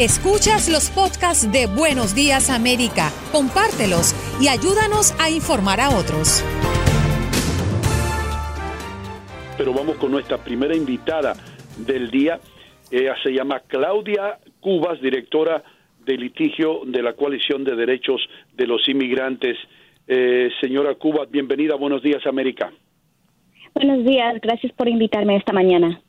Escuchas los podcasts de Buenos Días América, compártelos y ayúdanos a informar a otros. Pero vamos con nuestra primera invitada del día. Ella se llama Claudia Cubas, directora de litigio de la Coalición de Derechos de los Inmigrantes. Eh, señora Cubas, bienvenida. Buenos días, América. Buenos días. Gracias por invitarme esta mañana.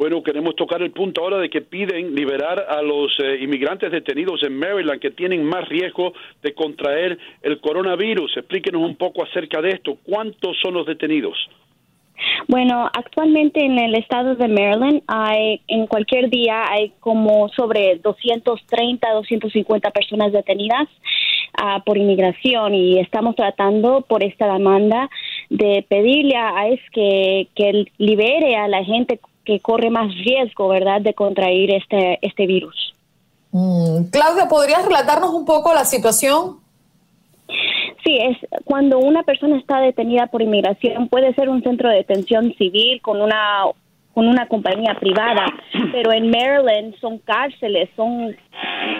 Bueno, queremos tocar el punto ahora de que piden liberar a los eh, inmigrantes detenidos en Maryland que tienen más riesgo de contraer el coronavirus. Explíquenos un poco acerca de esto. ¿Cuántos son los detenidos? Bueno, actualmente en el estado de Maryland hay, en cualquier día hay como sobre 230, 250 personas detenidas uh, por inmigración y estamos tratando por esta demanda de pedirle a ICE que, que libere a la gente que corre más riesgo, ¿verdad?, de contraer este, este virus. Mm, Claudia, ¿podrías relatarnos un poco la situación? Sí, es cuando una persona está detenida por inmigración, puede ser un centro de detención civil con una con una compañía privada, pero en Maryland son cárceles, son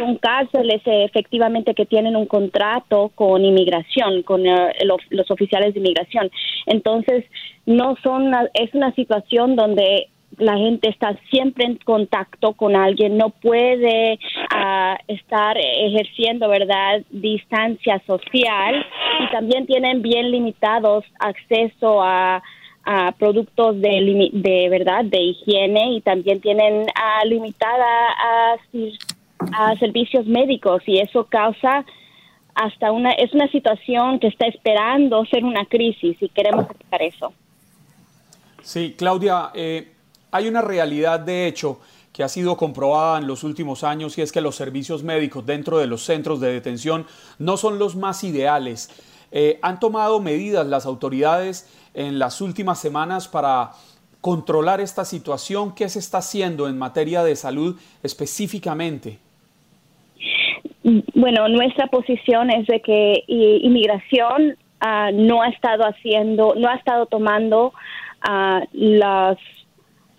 son cárceles eh, efectivamente que tienen un contrato con inmigración, con eh, los oficiales de inmigración. Entonces, no son es una situación donde la gente está siempre en contacto con alguien, no puede ah, estar ejerciendo, ¿verdad?, distancia social y también tienen bien limitados acceso a, productos de, de, verdad, de higiene y también tienen ah, limitada a, a servicios médicos y eso causa hasta una, es una situación que está esperando ser una crisis y queremos evitar eso. Sí, Claudia, eh, hay una realidad de hecho que ha sido comprobada en los últimos años y es que los servicios médicos dentro de los centros de detención no son los más ideales. Eh, ¿Han tomado medidas las autoridades en las últimas semanas para controlar esta situación? ¿Qué se está haciendo en materia de salud específicamente? Bueno, nuestra posición es de que inmigración ah, no ha estado haciendo, no ha estado tomando uh, las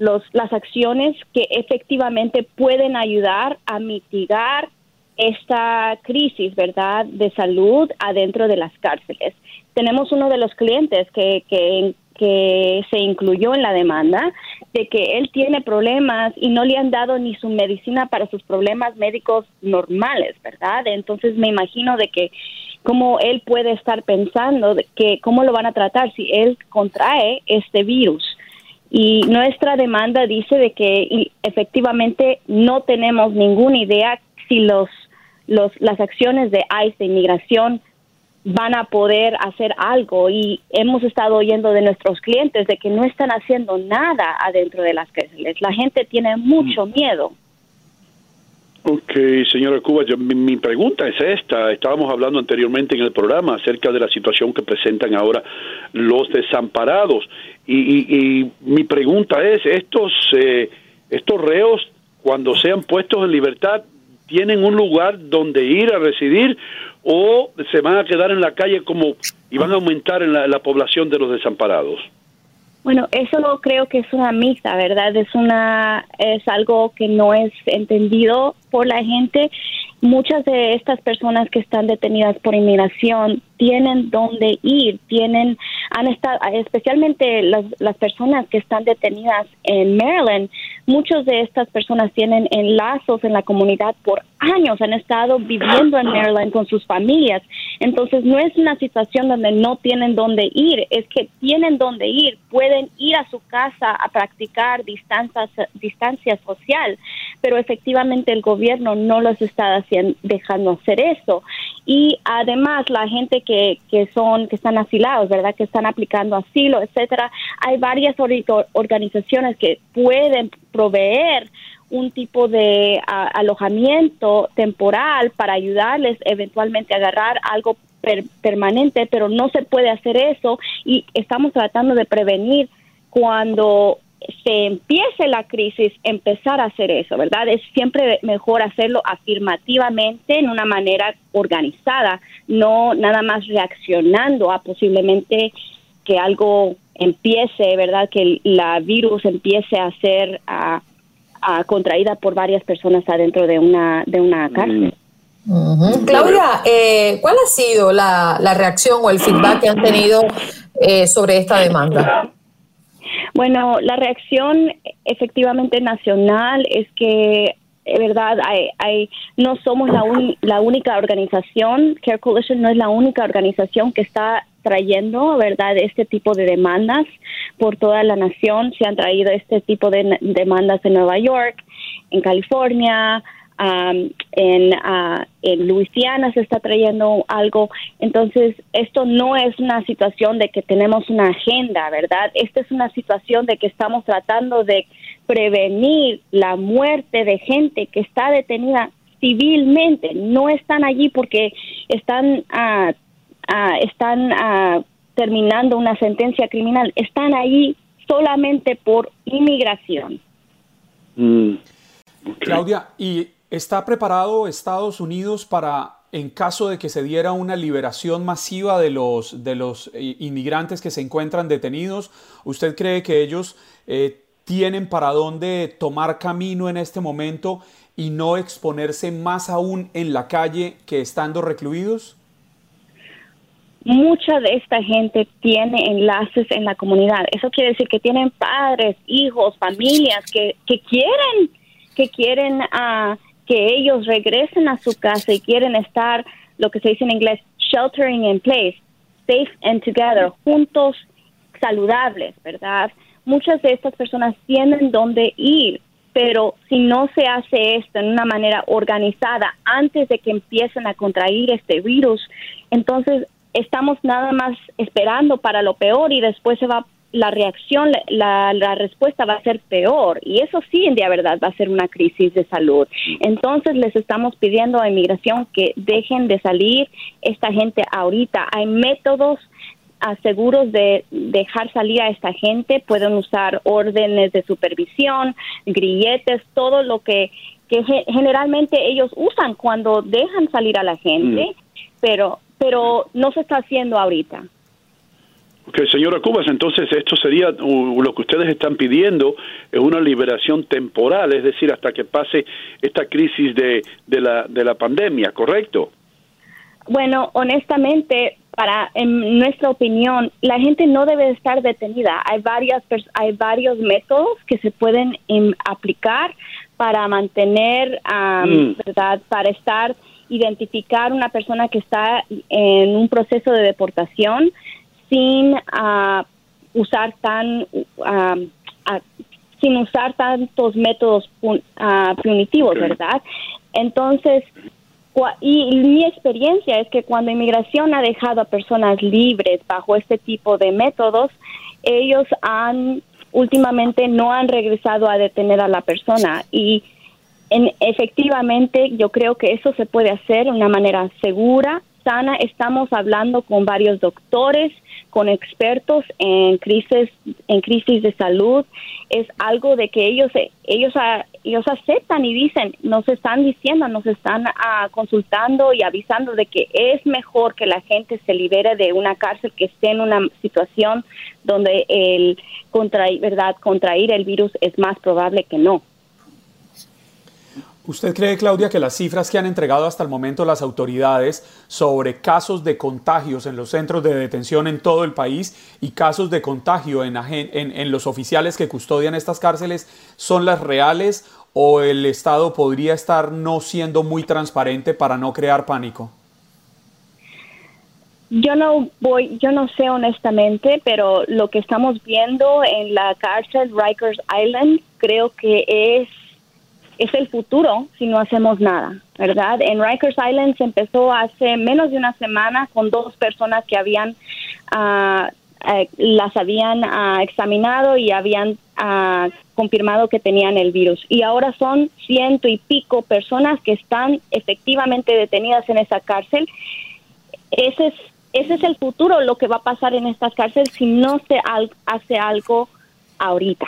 las acciones que efectivamente pueden ayudar a mitigar esta crisis, ¿verdad?, de salud adentro de las cárceles. Tenemos uno de los clientes que, que, que se incluyó en la demanda de que él tiene problemas y no le han dado ni su medicina para sus problemas médicos normales, ¿verdad? Entonces me imagino de que cómo él puede estar pensando de que cómo lo van a tratar si él contrae este virus. Y nuestra demanda dice de que efectivamente no tenemos ninguna idea si los, los, las acciones de ICE de inmigración van a poder hacer algo y hemos estado oyendo de nuestros clientes de que no están haciendo nada adentro de las cárceles. La gente tiene mucho mm. miedo. Ok, señora Cuba, mi, pregunta es esta. Estábamos hablando anteriormente en el programa acerca de la situación que presentan ahora los desamparados. Y, mi pregunta es, ¿estos, eh, ¿estos reos, cuando sean puestos en libertad, tienen un lugar donde ir a residir o se van a quedar en la calle como y van a aumentar en la población de los desamparados? Bueno, eso creo que es una mixta, ¿verdad? Es una es algo que no es entendido por la gente. Muchas de estas personas que están detenidas por inmigración tienen dónde ir, tienen han estado especialmente las, las personas que están detenidas en Maryland, muchas de estas personas tienen enlazos en la comunidad por años, han estado viviendo en Maryland con sus familias. Entonces no es una situación donde no tienen dónde ir, es que tienen dónde ir, pueden ir a su casa a practicar distancia, distancia social, pero efectivamente el gobierno no los está haciendo, dejando hacer eso. Y además la gente que, que son, que están asilados, ¿verdad? Que están aplicando asilo, etcétera, hay varias organizaciones que pueden proveer un tipo de alojamiento temporal para ayudarles eventualmente a agarrar algo permanente, pero no se puede hacer eso y estamos tratando de prevenir cuando se empiece la crisis, empezar a hacer eso, ¿verdad? Es siempre mejor hacerlo afirmativamente, en una manera organizada, no nada más reaccionando a posiblemente que algo empiece, ¿verdad? Que la virus empiece a hacer, a, contraída por varias personas adentro de una, de una cárcel. Claudia, eh, ¿cuál ha sido la, la, reacción o el feedback que han tenido eh, sobre esta demanda? Bueno, la reacción efectivamente nacional es que verdad, hay, hay, no somos la, la única organización, Care Coalition no es la única organización que está trayendo, ¿verdad?, este tipo de demandas por toda la nación. Se han traído este tipo de demandas en Nueva York, en California, en, uh, en Luisiana se está trayendo algo. Entonces, esto no es una situación de que tenemos una agenda, ¿verdad? Esta es una situación de que estamos tratando de prevenir la muerte de gente que está detenida civilmente. No están allí porque están, uh, uh, están terminando una sentencia criminal. Están allí solamente por inmigración. Mm. Claudia, y ¿Está preparado Estados Unidos para, en caso de que se diera una liberación masiva de los, de los eh, inmigrantes que se encuentran detenidos? ¿Usted cree que ellos eh, tienen para dónde tomar camino en este momento y no exponerse más aún en la calle que estando recluidos? mucha de esta gente tiene enlaces en la comunidad. Eso quiere decir que tienen padres, hijos, familias que, que quieren, que quieren uh, que ellos regresen a su casa y quieren estar, lo que se dice en inglés, sheltering in place, safe and together, juntos, saludables, ¿verdad? Muchas de estas personas tienen dónde ir, pero si no se hace esto en una manera organizada antes de que empiecen a contraer este virus, entonces estamos nada más esperando para lo peor y después se va la reacción, la, la, respuesta va a ser peor y eso sí, en día verdad, va a ser una crisis de salud. Entonces les estamos pidiendo a inmigración que dejen de salir esta gente ahorita. Hay métodos seguros de dejar salir a esta gente. Pueden usar órdenes de supervisión, grilletes, todo lo que, que generalmente ellos usan cuando dejan salir a la gente, mm. pero, pero no se está haciendo ahorita. Ok, señora Cubas, entonces esto sería lo que ustedes están pidiendo, es una liberación temporal, es decir, hasta que pase esta crisis de, de, la, de la pandemia, ¿correcto? Bueno, honestamente, para en nuestra opinión, la gente no debe estar detenida. Hay varias hay varios métodos que se pueden em, aplicar para mantener, mm. verdad, para estar identificar una persona que está en un proceso de deportación sin uh, usar tan uh, sin usar tantos métodos punitivos, ¿verdad? Entonces, y mi experiencia es que cuando inmigración ha dejado a personas libres bajo este tipo de métodos, ellos han últimamente no han regresado a detener a la persona y en, efectivamente yo creo que eso se puede hacer de una manera segura, sana. Estamos hablando con varios doctores, con expertos en crisis en crisis de salud. Es algo de que ellos ellos ellos aceptan y dicen nos están diciendo nos están ah, consultando y avisando de que es mejor que la gente se libere de una cárcel que esté en una situación donde el contraer verdad contraer el virus es más probable que no ¿Usted cree, Claudia, que las cifras que han entregado hasta el momento las autoridades sobre casos de contagios en los centros de detención en todo el país y casos de contagio en, en, los oficiales que custodian estas cárceles son las reales o el Estado podría estar no siendo muy transparente para no crear pánico? Yo no voy, yo no sé honestamente, pero lo que estamos viendo en la cárcel Rikers Island creo que es es el futuro si no hacemos nada, ¿verdad? En Rikers Island se empezó hace menos de una semana con dos personas que habían, eh, las habían ah, examinado y habían ah, confirmado que tenían el virus. Y ahora son ciento y pico personas que están efectivamente detenidas en esa cárcel. Ese es, ese es el futuro, lo que va a pasar en estas cárceles si no se hace algo ahorita.